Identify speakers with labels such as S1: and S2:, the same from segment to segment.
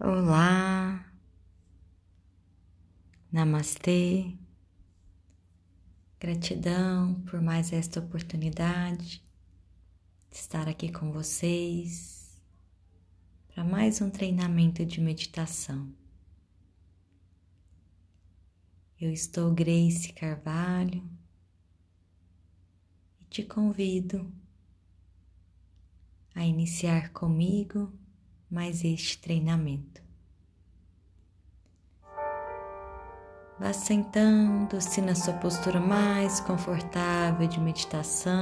S1: Olá, Namastê, gratidão por mais esta oportunidade de estar aqui com vocês para mais um treinamento de meditação. Eu estou Grace Carvalho e te convido a iniciar comigo mais este treinamento. Vá sentando-se na sua postura mais confortável de meditação.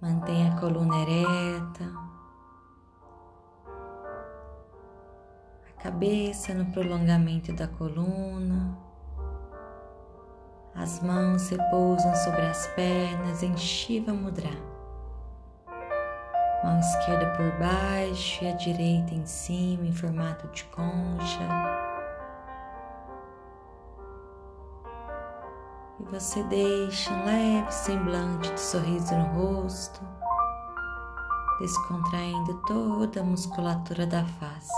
S1: Mantenha a coluna ereta, a cabeça no prolongamento da coluna, as mãos repousam sobre as pernas em Shiva Mudra mão esquerda por baixo e a direita em cima, em formato de concha. E você deixa um leve semblante de sorriso no rosto, descontraindo toda a musculatura da face.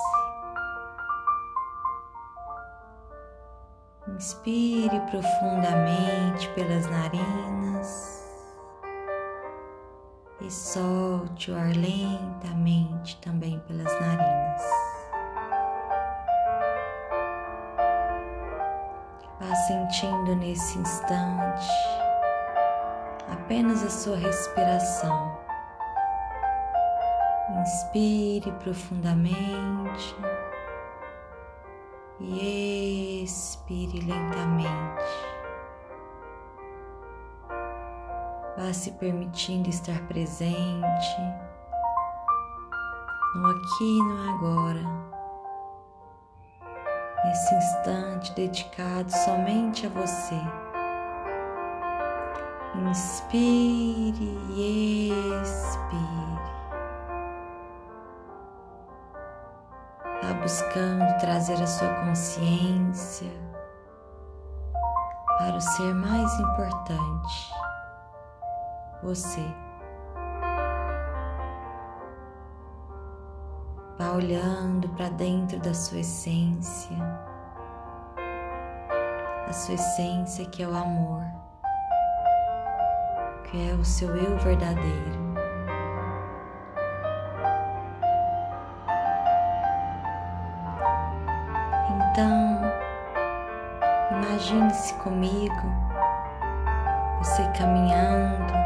S1: Inspire profundamente pelas narinas e solte o ar lentamente também pelas narinas. Vá sentindo nesse instante apenas a sua respiração. Inspire profundamente e expire lentamente. Vá se permitindo estar presente no aqui e no agora, nesse instante dedicado somente a você. Inspire e expire. Vá buscando trazer a sua consciência para o ser mais importante você. Vá olhando para dentro da sua essência, a sua essência que é o amor, que é o seu eu verdadeiro. Então, imagine-se comigo, você caminhando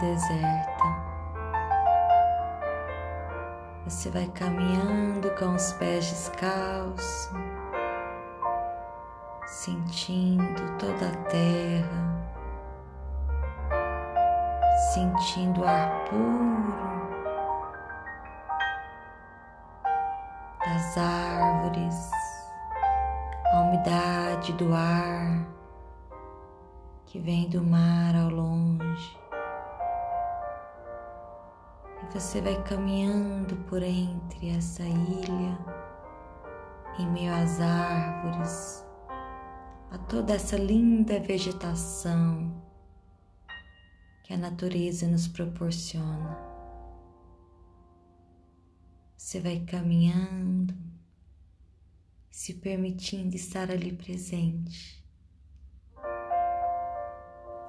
S1: deserta. Você vai caminhando com os pés descalços, sentindo toda a terra, sentindo o ar puro das árvores, a umidade do ar que vem do mar ao longe. Você vai caminhando por entre essa ilha, em meio às árvores, a toda essa linda vegetação que a natureza nos proporciona. Você vai caminhando, se permitindo estar ali presente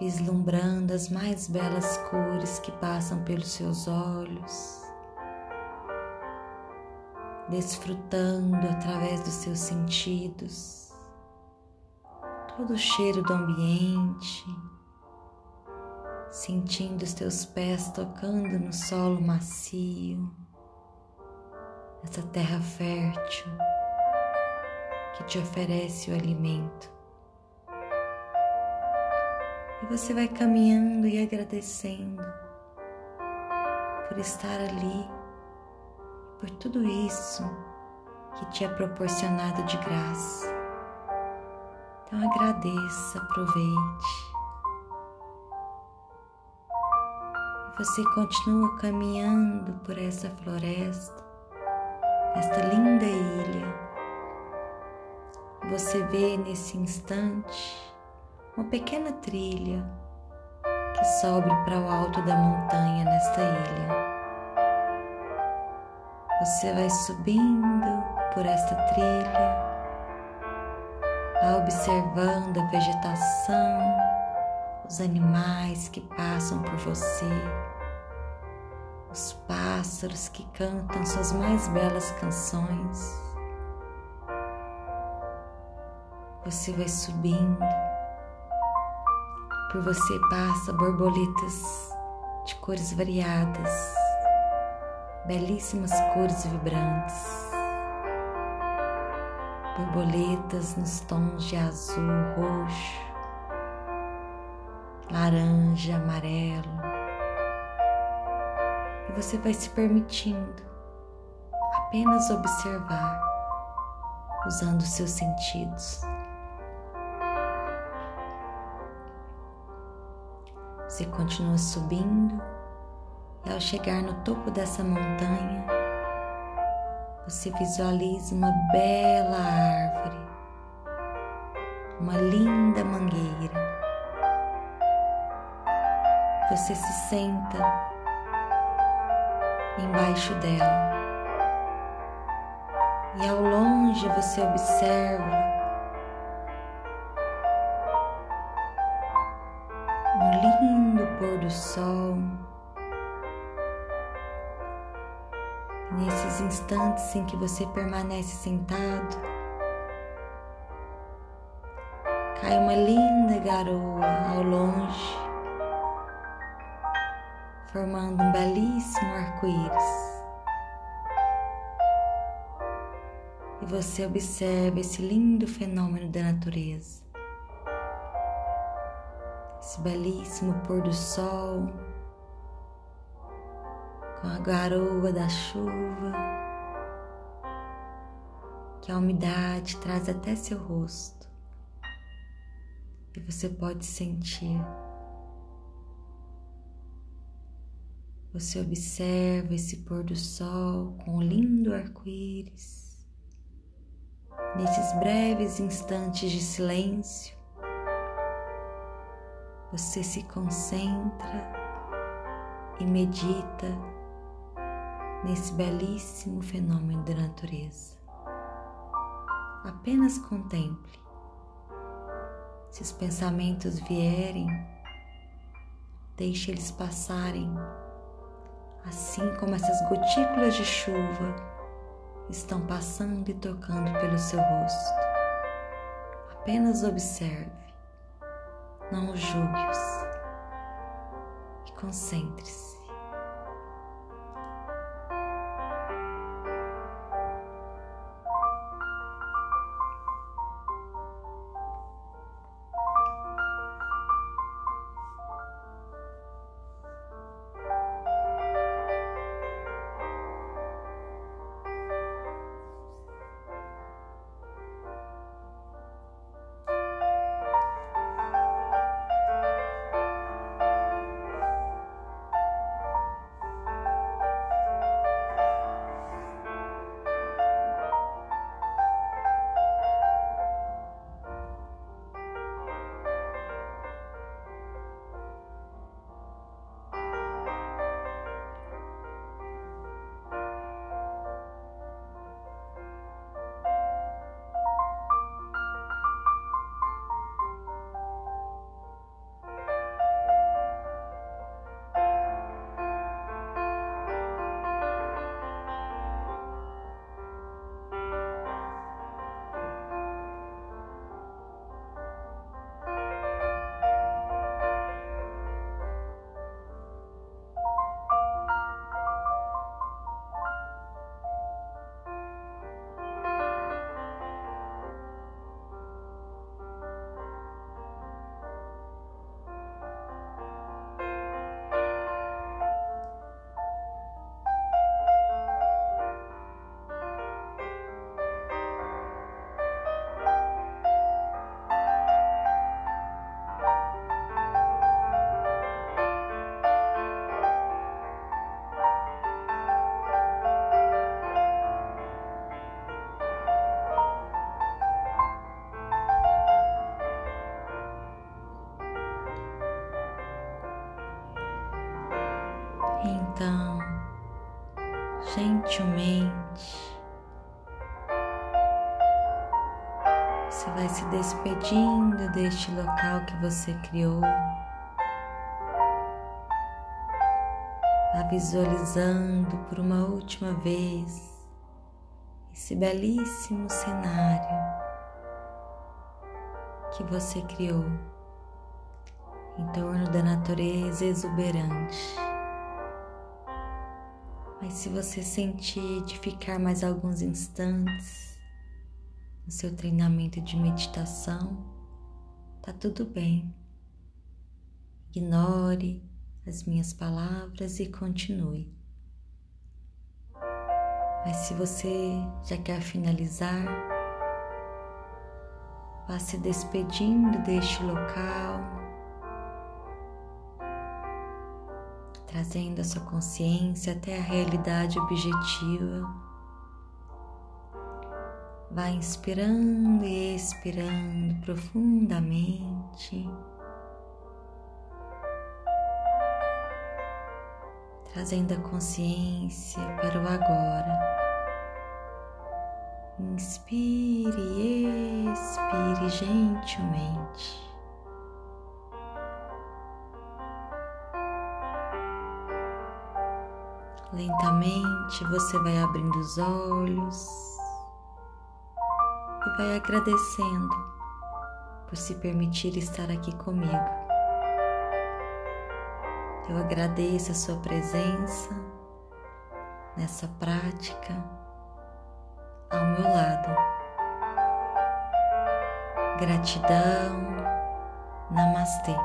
S1: vislumbrando as mais belas cores que passam pelos seus olhos, desfrutando através dos seus sentidos todo o cheiro do ambiente, sentindo os teus pés tocando no solo macio, essa terra fértil que te oferece o alimento. E você vai caminhando e agradecendo por estar ali, por tudo isso que te é proporcionado de graça. Então agradeça, aproveite. Você continua caminhando por essa floresta, esta linda ilha. Você vê nesse instante uma pequena trilha que sobe para o alto da montanha nesta ilha. Você vai subindo por esta trilha, vai observando a vegetação, os animais que passam por você, os pássaros que cantam suas mais belas canções. Você vai subindo, por você passa borboletas de cores variadas belíssimas cores vibrantes, borboletas nos tons de azul, roxo, laranja, amarelo. E você vai se permitindo apenas observar, usando os seus sentidos. Você continua subindo e ao chegar no topo dessa montanha, você visualiza uma bela árvore, uma linda mangueira. Você se senta embaixo dela e ao longe você observa pôr do sol. nesses instantes em que você permanece sentado, cai uma linda garoa ao longe, formando um belíssimo arco-íris. E você observa esse lindo fenômeno da natureza, belíssimo pôr do sol com a garoa da chuva, que a umidade traz até seu rosto e você pode sentir. Você observa esse pôr do sol com o lindo arco-íris. Nesses breves instantes de silêncio, você se concentra e medita nesse belíssimo fenômeno da natureza. Apenas contemple. Se os pensamentos vierem, deixe eles passarem, assim como essas gotículas de chuva estão passando e tocando pelo seu rosto. Apenas observe, não julgue-os e concentre-se. Você vai se despedindo deste local que você criou. Vá visualizando por uma última vez esse belíssimo cenário que você criou em torno da natureza exuberante. Mas se você sentir de ficar mais alguns instantes no seu treinamento de meditação, tá tudo bem. Ignore as minhas palavras e continue. Mas se você já quer finalizar, vá se despedindo deste local trazendo a sua consciência até a realidade objetiva. Vai inspirando e expirando profundamente, trazendo a consciência para o agora. Inspire e expire gentilmente. Lentamente você vai abrindo os olhos e vai agradecendo por se permitir estar aqui comigo. Eu agradeço a sua presença nessa prática ao meu lado. Gratidão. Namastê.